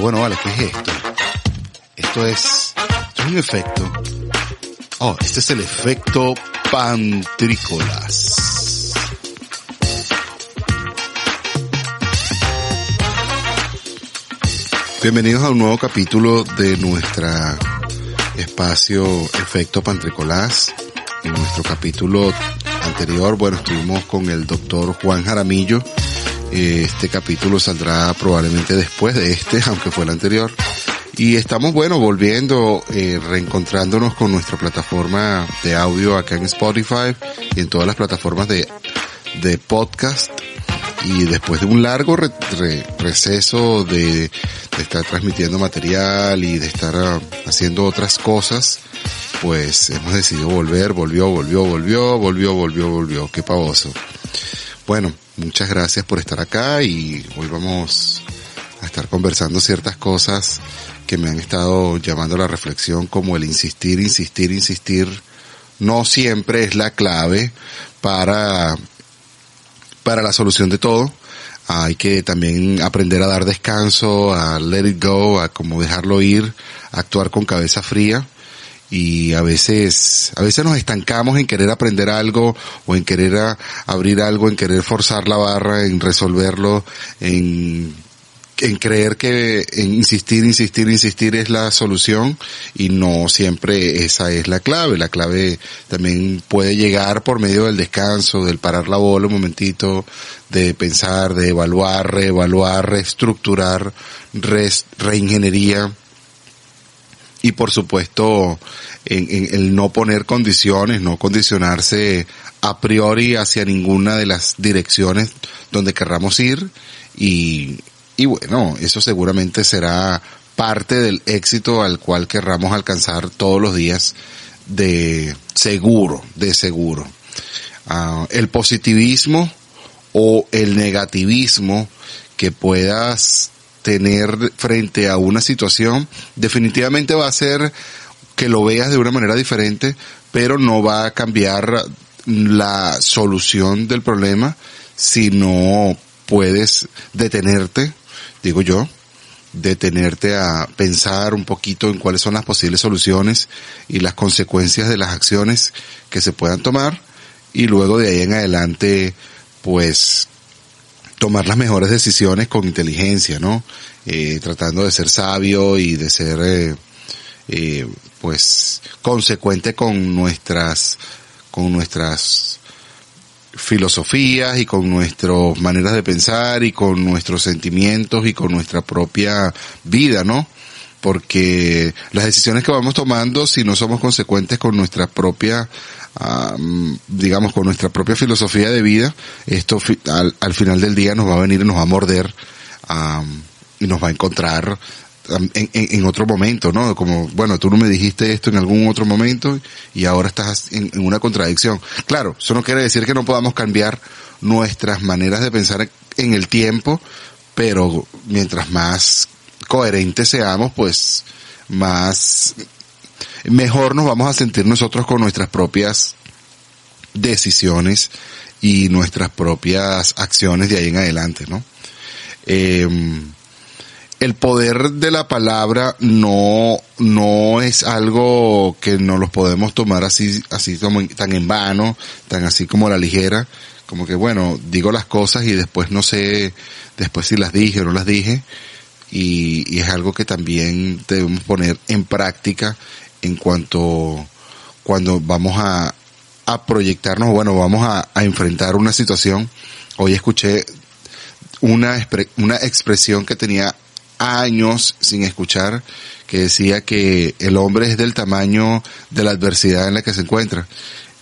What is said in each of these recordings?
Bueno, vale, ¿qué es esto? Esto es, esto es un efecto. Oh, este es el efecto pantrícolas. Bienvenidos a un nuevo capítulo de nuestra espacio Efecto Pantricolás. En nuestro capítulo anterior, bueno, estuvimos con el doctor Juan Jaramillo. Este capítulo saldrá probablemente después de este, aunque fue el anterior. Y estamos, bueno, volviendo, eh, reencontrándonos con nuestra plataforma de audio acá en Spotify y en todas las plataformas de, de podcast. Y después de un largo receso de, de, estar transmitiendo material y de estar uh, haciendo otras cosas, pues hemos decidido volver, volvió, volvió, volvió, volvió, volvió, volvió. Qué pavoso. Bueno, muchas gracias por estar acá y hoy vamos a estar conversando ciertas cosas que me han estado llamando a la reflexión como el insistir, insistir, insistir. No siempre es la clave para, para la solución de todo. Hay que también aprender a dar descanso, a let it go, a como dejarlo ir, a actuar con cabeza fría y a veces, a veces nos estancamos en querer aprender algo o en querer abrir algo, en querer forzar la barra, en resolverlo, en, en creer que en insistir, insistir, insistir es la solución y no siempre esa es la clave. La clave también puede llegar por medio del descanso, del parar la bola un momentito, de pensar, de evaluar, reevaluar, reestructurar, re, reingeniería y por supuesto en, en, el no poner condiciones, no condicionarse a priori hacia ninguna de las direcciones donde querramos ir y, bueno, eso seguramente será parte del éxito al cual querramos alcanzar todos los días de seguro, de seguro. Uh, el positivismo o el negativismo que puedas tener frente a una situación definitivamente va a ser que lo veas de una manera diferente, pero no va a cambiar la solución del problema si no puedes detenerte, digo yo, detenerte a pensar un poquito en cuáles son las posibles soluciones y las consecuencias de las acciones que se puedan tomar y luego de ahí en adelante pues tomar las mejores decisiones con inteligencia, ¿no? Eh, tratando de ser sabio y de ser, eh, eh, pues, consecuente con nuestras, con nuestras filosofías y con nuestras maneras de pensar y con nuestros sentimientos y con nuestra propia vida, ¿no? Porque las decisiones que vamos tomando, si no somos consecuentes con nuestra propia Um, digamos, con nuestra propia filosofía de vida, esto al, al, final del día nos va a venir y nos va a morder y nos va a encontrar en, en, en, otro momento, ¿no? Como, bueno, tú no me dijiste esto en algún otro momento y ahora estás en, en una contradicción. Claro, eso no quiere decir que no podamos cambiar nuestras maneras de pensar en el tiempo, pero mientras más coherentes seamos, pues más mejor nos vamos a sentir nosotros con nuestras propias decisiones y nuestras propias acciones de ahí en adelante, ¿no? Eh, el poder de la palabra no, no es algo que no los podemos tomar así, así como tan en vano, tan así como a la ligera, como que bueno, digo las cosas y después no sé, después si las dije o no las dije, y es algo que también debemos poner en práctica en cuanto cuando vamos a, a proyectarnos, bueno, vamos a, enfrentar una situación. Hoy escuché una, una expresión que tenía años sin escuchar, que decía que el hombre es del tamaño de la adversidad en la que se encuentra.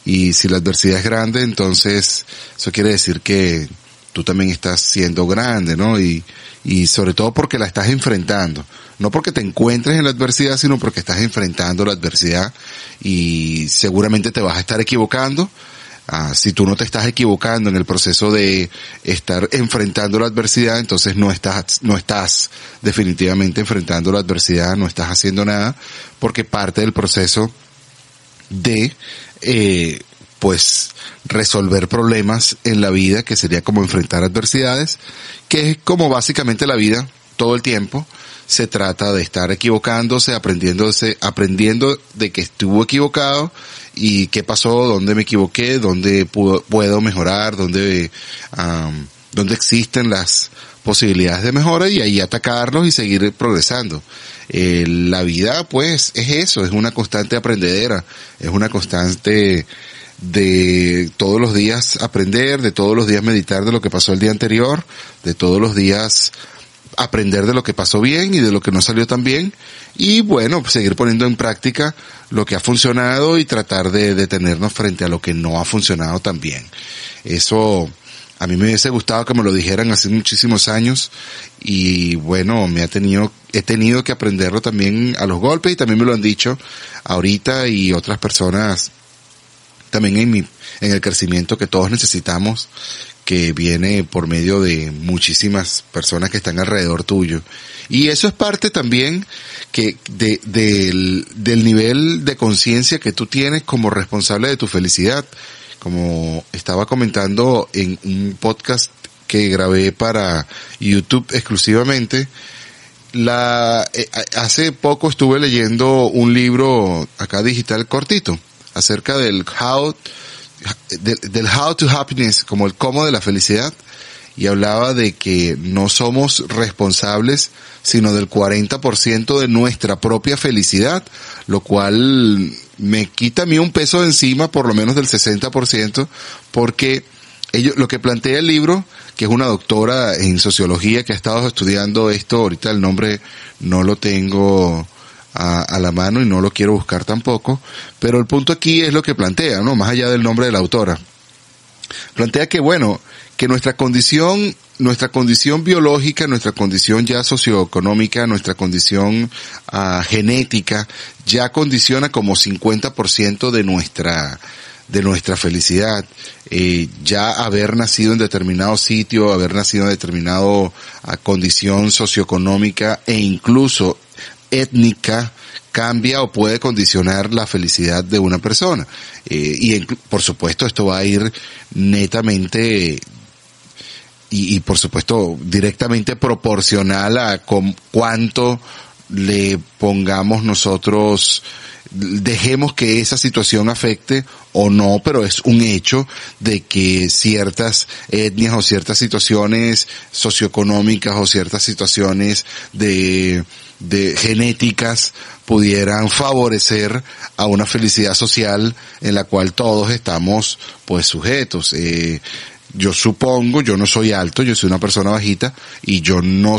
Y si la adversidad es grande, entonces eso quiere decir que tú también estás siendo grande, ¿no? Y, y sobre todo porque la estás enfrentando. No porque te encuentres en la adversidad, sino porque estás enfrentando la adversidad y seguramente te vas a estar equivocando. Ah, si tú no te estás equivocando en el proceso de estar enfrentando la adversidad, entonces no estás, no estás definitivamente enfrentando la adversidad, no estás haciendo nada, porque parte del proceso de, eh, pues, resolver problemas en la vida, que sería como enfrentar adversidades, que es como básicamente la vida todo el tiempo. Se trata de estar equivocándose, aprendiéndose, aprendiendo de que estuvo equivocado y qué pasó, dónde me equivoqué, dónde puedo, mejorar, dónde, dónde existen las posibilidades de mejora y ahí atacarlos y seguir progresando. Eh, la vida pues es eso, es una constante aprendedera, es una constante de todos los días aprender, de todos los días meditar de lo que pasó el día anterior, de todos los días aprender de lo que pasó bien y de lo que no salió tan bien y bueno, seguir poniendo en práctica lo que ha funcionado y tratar de detenernos frente a lo que no ha funcionado tan bien. Eso a mí me hubiese gustado que me lo dijeran hace muchísimos años y bueno, me ha tenido, he tenido que aprenderlo también a los golpes y también me lo han dicho ahorita y otras personas también en mi, en el crecimiento que todos necesitamos, que viene por medio de muchísimas personas que están alrededor tuyo. Y eso es parte también que de, del, nivel de conciencia que tú tienes como responsable de tu felicidad. Como estaba comentando en un podcast que grabé para YouTube exclusivamente, la, eh, hace poco estuve leyendo un libro acá digital cortito acerca del how, del how to happiness, como el cómo de la felicidad, y hablaba de que no somos responsables sino del 40% de nuestra propia felicidad, lo cual me quita a mí un peso de encima, por lo menos del 60%, porque ello, lo que plantea el libro, que es una doctora en sociología que ha estado estudiando esto, ahorita el nombre no lo tengo a, la mano y no lo quiero buscar tampoco, pero el punto aquí es lo que plantea, ¿no? Más allá del nombre de la autora. Plantea que, bueno, que nuestra condición, nuestra condición biológica, nuestra condición ya socioeconómica, nuestra condición uh, genética, ya condiciona como 50% de nuestra, de nuestra felicidad. Eh, ya haber nacido en determinado sitio, haber nacido en determinado uh, condición socioeconómica e incluso étnica cambia o puede condicionar la felicidad de una persona. Eh, y por supuesto esto va a ir netamente y, por supuesto directamente proporcional a con cuánto le pongamos nosotros dejemos que esa situación afecte o no, pero es un hecho de que ciertas etnias o ciertas situaciones socioeconómicas o ciertas situaciones de, de genéticas pudieran favorecer a una felicidad social en la cual todos estamos pues sujetos. Eh, yo supongo, yo no soy alto, yo soy una persona bajita y yo no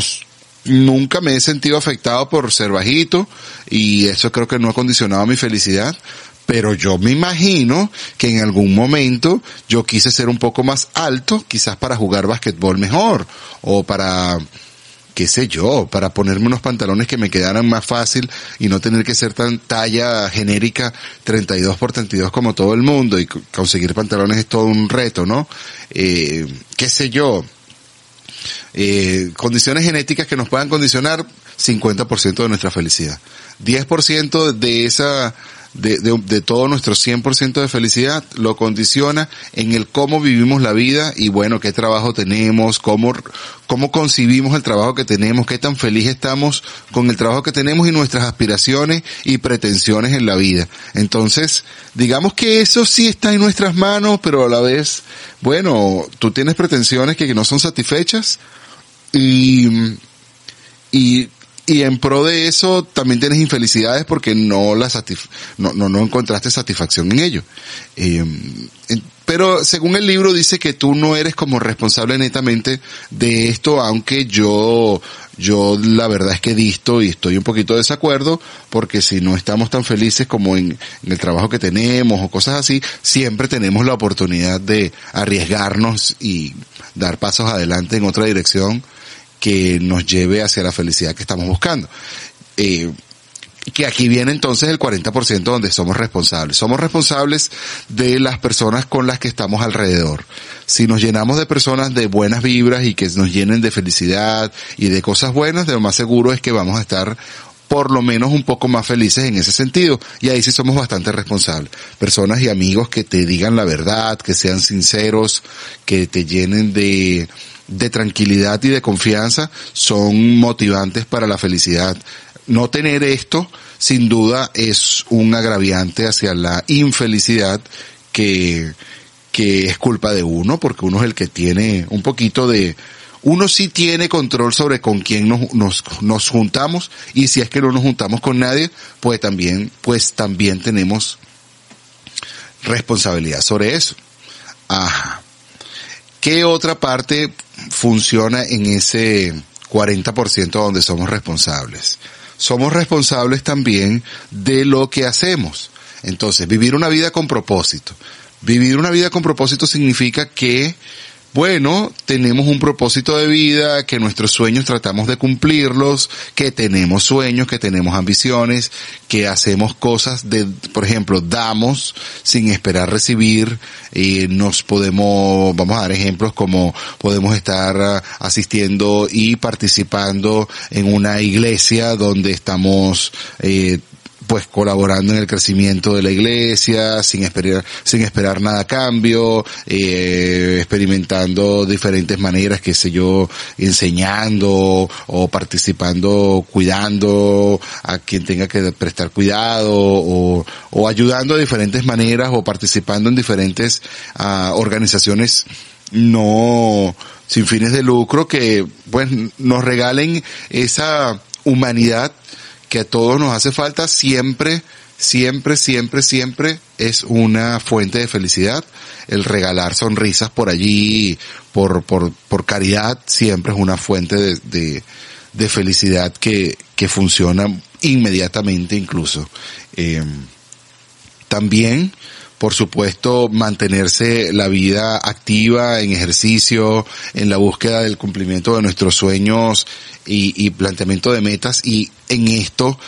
nunca me he sentido afectado por ser bajito y eso creo que no ha condicionado mi felicidad, pero yo me imagino que en algún momento yo quise ser un poco más alto, quizás para jugar basquetbol mejor o para qué sé yo, para ponerme unos pantalones que me quedaran más fácil y no tener que ser tan talla genérica 32 por 32 como todo el mundo y conseguir pantalones es todo un reto, ¿no? Eh, qué sé yo, eh, condiciones genéticas que nos puedan condicionar 50% de nuestra felicidad. 10% de esa de, de, de, todo nuestro 100% de felicidad lo condiciona en el cómo vivimos la vida y bueno, qué trabajo tenemos, cómo, cómo concibimos el trabajo que tenemos, qué tan feliz estamos con el trabajo que tenemos y nuestras aspiraciones y pretensiones en la vida. Entonces, digamos que eso sí está en nuestras manos, pero a la vez, bueno, tú tienes pretensiones que no son satisfechas y, y y en pro de eso también tienes infelicidades porque no la no, no, no encontraste satisfacción en ello. Eh, pero según el libro dice que tú no eres como responsable netamente de esto, aunque yo, yo la verdad es que visto y estoy un poquito de desacuerdo, porque si no estamos tan felices como en el trabajo que tenemos o cosas así, siempre tenemos la oportunidad de arriesgarnos y dar pasos adelante en otra dirección que nos lleve hacia la felicidad que estamos buscando. Eh, que aquí viene entonces el 40% donde somos responsables. Somos responsables de las personas con las que estamos alrededor. Si nos llenamos de personas de buenas vibras y que nos llenen de felicidad y de cosas buenas, de lo más seguro es que vamos a estar por lo menos un poco más felices en ese sentido. Y ahí sí somos bastante responsables. Personas y amigos que te digan la verdad, que sean sinceros, que te llenen de, de tranquilidad y de confianza son motivantes para la felicidad. No tener esto, sin duda, es un agraviante hacia la infelicidad que, que es culpa de uno, porque uno es el que tiene un poquito de, uno sí tiene control sobre con quién nos, nos, nos, juntamos y si es que no nos juntamos con nadie, pues también, pues también tenemos responsabilidad sobre eso. Ajá. ¿Qué otra parte funciona en ese 40% donde somos responsables? Somos responsables también de lo que hacemos. Entonces, vivir una vida con propósito. Vivir una vida con propósito significa que bueno, tenemos un propósito de vida, que nuestros sueños tratamos de cumplirlos, que tenemos sueños, que tenemos ambiciones, que hacemos cosas de, por ejemplo, damos sin esperar recibir, y nos podemos, vamos a dar ejemplos como podemos estar ah, asistiendo y participando en una iglesia donde estamos eh, pues colaborando en el crecimiento de la iglesia, sin esperar, sin esperar nada cambio, eh, experimentando diferentes maneras, qué sé yo, enseñando o participando, cuidando a quien tenga que prestar cuidado o, o ayudando de diferentes maneras o participando en diferentes uh, organizaciones no sin fines de lucro que pues nos regalen esa humanidad que a todos nos hace falta siempre, siempre, siempre, siempre es una fuente de felicidad. El regalar sonrisas por allí, por, por, por caridad, siempre es una fuente de, de, felicidad que, que funciona inmediatamente incluso. Eh, también, por supuesto, mantenerse la vida activa en ejercicio, en la búsqueda del cumplimiento de nuestros sueños y, y planteamiento de metas. Y en esto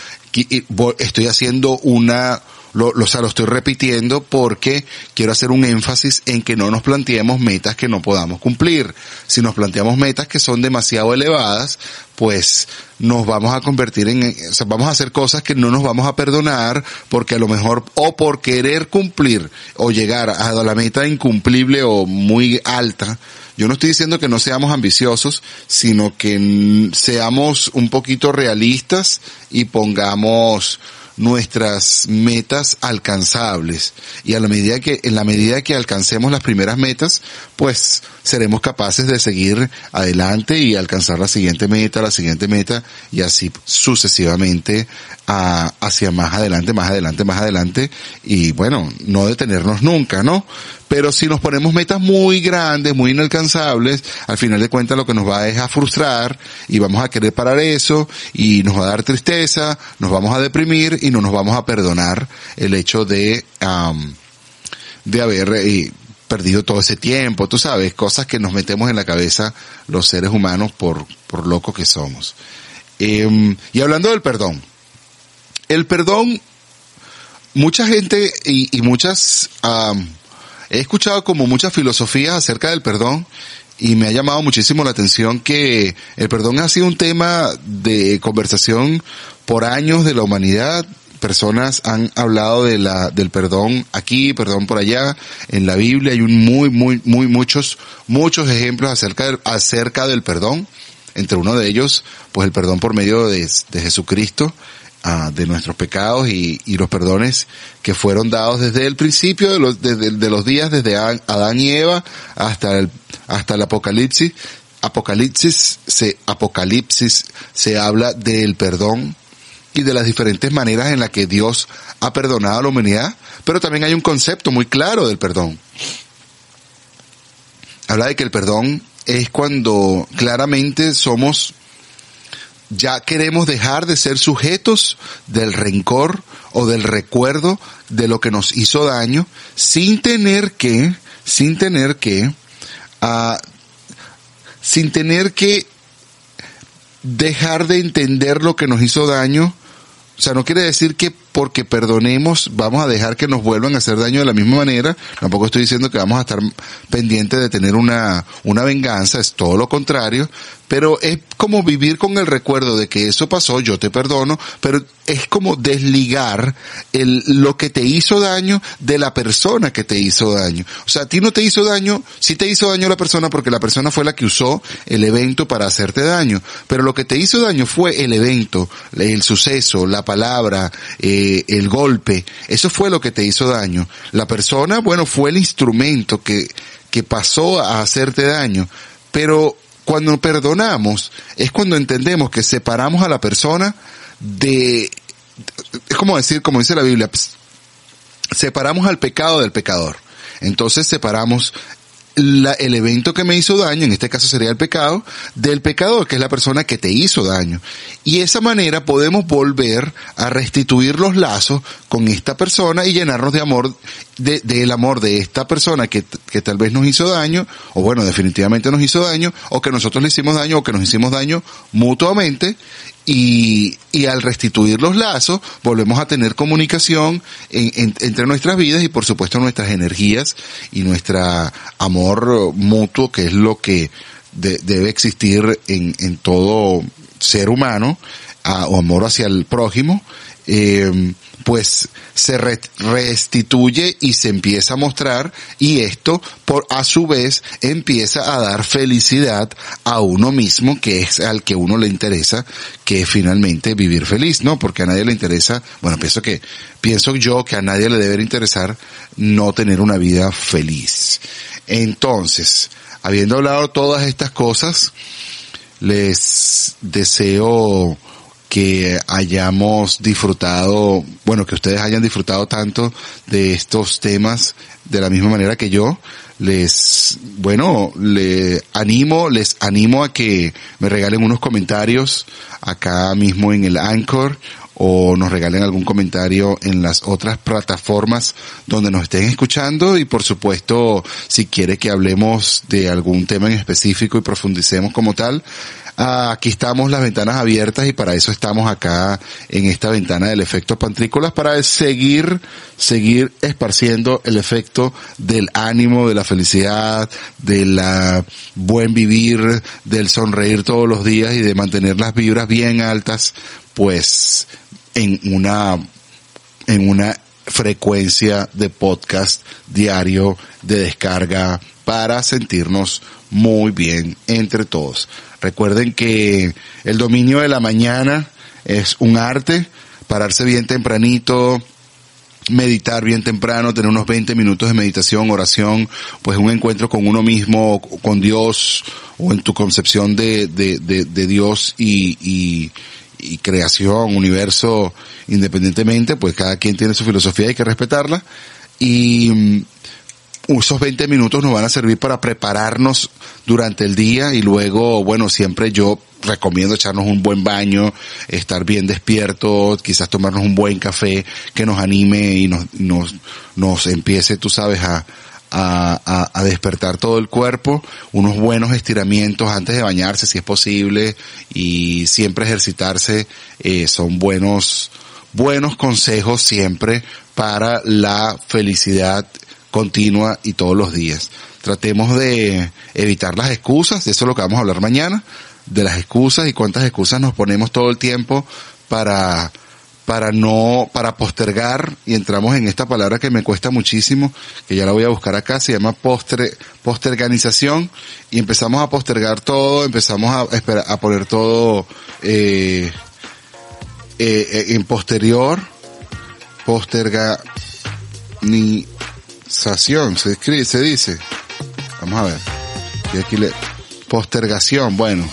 estoy haciendo una, lo, o sea, lo estoy repitiendo porque quiero hacer un énfasis en que no nos planteemos metas que no podamos cumplir. Si nos planteamos metas que son demasiado elevadas, pues nos vamos a convertir en, vamos a hacer cosas que no nos vamos a perdonar porque a lo mejor o por querer cumplir o llegar a la meta incumplible o muy alta, yo no estoy diciendo que no seamos ambiciosos, sino que seamos un poquito realistas y pongamos nuestras metas alcanzables. Y a la medida que en la medida que alcancemos las primeras metas pues seremos capaces de seguir adelante y alcanzar la siguiente meta la siguiente meta y así sucesivamente a, hacia más adelante más adelante más adelante. Y bueno no detenernos nunca no pero si nos ponemos metas muy grandes, muy inalcanzables, al final de cuentas lo que nos va es a frustrar y vamos a querer parar eso y nos va a dar tristeza, nos vamos a deprimir y no nos vamos a perdonar el hecho de, um, de haber eh, perdido todo ese tiempo, tú sabes, cosas que nos metemos en la cabeza los seres humanos por, por locos que somos. Eh, y hablando del perdón, el perdón, mucha gente y, y muchas, um, he escuchado como muchas filosofías acerca del perdón y me ha llamado muchísimo la atención que el perdón ha sido un tema de conversación por años de la humanidad. Personas han hablado de la, del perdón aquí, perdón por allá. En la Biblia hay un muy, muy, muy muchos, muchos ejemplos acerca del, acerca del perdón. Entre uno de ellos, pues el perdón por medio de, de Jesucristo uh, de nuestros pecados y, y, los perdones que fueron dados desde el principio de los, de, de, de los días, desde Adán y Eva hasta el, hasta el Apocalipsis. Apocalipsis se, Apocalipsis se habla del perdón y de las diferentes maneras en las que Dios ha perdonado a la humanidad, pero también hay un concepto muy claro del perdón. Habla de que el perdón es cuando claramente somos ya queremos dejar de ser sujetos del rencor o del recuerdo de lo que nos hizo daño sin tener que, sin tener que, uh, sin tener que dejar de entender lo que nos hizo daño. O sea, no quiere decir que porque perdonemos vamos a dejar que nos vuelvan a hacer daño de la misma manera. Tampoco estoy diciendo que vamos a estar pendientes de tener una, una venganza, es todo lo contrario, pero es como vivir con el recuerdo de que eso pasó, yo te perdono, pero es como desligar el, lo que te hizo daño de la persona que te hizo daño. O sea, a ti no te hizo daño, sí te hizo daño la persona porque la persona fue la que usó el evento para hacerte daño, pero lo que te hizo daño fue el evento, el suceso, la palabra, eh, el golpe, eso fue lo que te hizo daño. La persona, bueno, fue el instrumento que, que pasó a hacerte daño, pero cuando perdonamos es cuando entendemos que separamos a la persona de, es como decir, como dice la Biblia, separamos al pecado del pecador. Entonces separamos la, el evento que me hizo daño, en este caso sería el pecado, del pecador, que es la persona que te hizo daño. Y de esa manera podemos volver a restituir los lazos con esta persona y llenarnos de amor, del de, amor de esta persona que, que tal vez nos hizo daño, o bueno, definitivamente nos hizo daño, o que nosotros le hicimos daño, o que nos hicimos daño mutuamente, y, y al restituir los lazos volvemos a tener comunicación en, en, entre nuestras vidas y por supuesto nuestras energías y nuestro amor mutuo que es lo que de, debe existir en, en, todo ser humano o amor hacia el prójimo. Eh, pues se re restituye y se empieza a mostrar y esto por a su vez empieza a dar felicidad a uno mismo que es al que uno le interesa que finalmente vivir feliz, ¿no? Porque a nadie le interesa, bueno, pienso que, pienso yo que a nadie le debe interesar no tener una vida feliz. Entonces, habiendo hablado todas estas cosas, les deseo que hayamos disfrutado, bueno, que ustedes hayan disfrutado tanto de estos temas de la misma manera que yo. Les, bueno, le animo, les animo a que me regalen unos comentarios acá mismo en el Anchor o nos regalen algún comentario en las otras plataformas donde nos estén escuchando y por supuesto si quiere que hablemos de algún tema en específico y profundicemos como tal, aquí estamos las ventanas abiertas y para eso estamos acá en esta ventana del efecto pantrícolas para seguir, seguir esparciendo el efecto del ánimo, de la felicidad, de la buen vivir, del sonreír todos los días y de mantener las vibras bien altas, pues en una, en una frecuencia de podcast diario de descarga para sentirnos muy bien entre todos. Recuerden que el dominio de la mañana es un arte, pararse bien tempranito, meditar bien temprano, tener unos 20 minutos de meditación, oración, pues un encuentro con uno mismo, con Dios, o en tu concepción de, de, de, Dios y, y, y, creación, universo, independientemente, pues cada quien tiene su filosofía, hay que respetarla. Y esos 20 minutos nos van a servir para prepararnos durante el día y luego, bueno, siempre yo recomiendo echarnos un buen baño, estar bien despierto, quizás tomarnos un buen café que nos anime y nos, nos, nos empiece, tú sabes, a, a, a, despertar todo el cuerpo, unos buenos estiramientos antes de bañarse si es posible y siempre ejercitarse eh, son buenos, buenos consejos siempre para la felicidad continua y todos los días. Tratemos de evitar las excusas, de eso es lo que vamos a hablar mañana, de las excusas y cuántas excusas nos ponemos todo el tiempo para para no, para postergar, y entramos en esta palabra que me cuesta muchísimo, que ya la voy a buscar acá, se llama poster, posterganización, y empezamos a postergar todo, empezamos a, a poner todo eh, eh, en posterior, posterga, ni, se escribe, se dice. Vamos a ver. Y aquí le, postergación, bueno.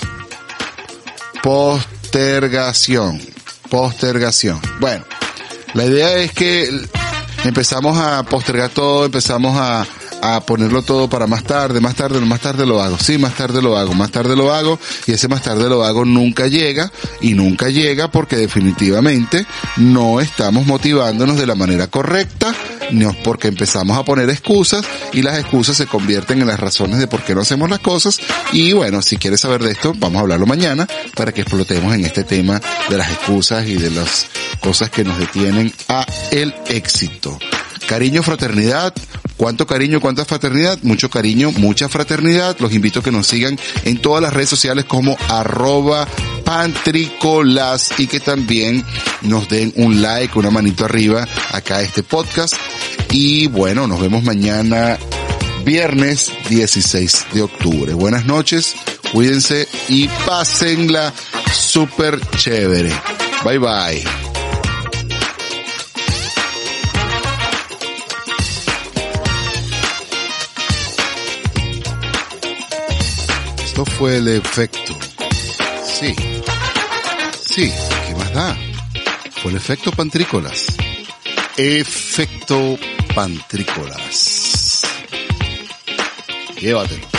Postergación. Postergación. Bueno. La idea es que empezamos a postergar todo, empezamos a, a ponerlo todo para más tarde, más tarde, más tarde lo hago, sí, más tarde lo hago, más tarde lo hago, y ese más tarde lo hago nunca llega, y nunca llega porque definitivamente no estamos motivándonos de la manera correcta, no porque empezamos a poner excusas, y las excusas se convierten en las razones de por qué no hacemos las cosas, y bueno, si quieres saber de esto, vamos a hablarlo mañana, para que explotemos en este tema de las excusas y de las cosas que nos detienen a el éxito. Cariño, fraternidad, cuánto cariño, cuánta fraternidad, mucho cariño, mucha fraternidad. Los invito a que nos sigan en todas las redes sociales como arroba pantricolas y que también nos den un like, una manito arriba acá a este podcast. Y bueno, nos vemos mañana viernes 16 de octubre. Buenas noches, cuídense y pásenla súper chévere. Bye bye. Esto fue el efecto. Sí. Sí, ¿qué más da? Fue el efecto pantrícolas. Efecto pantrícolas. Llévatelo.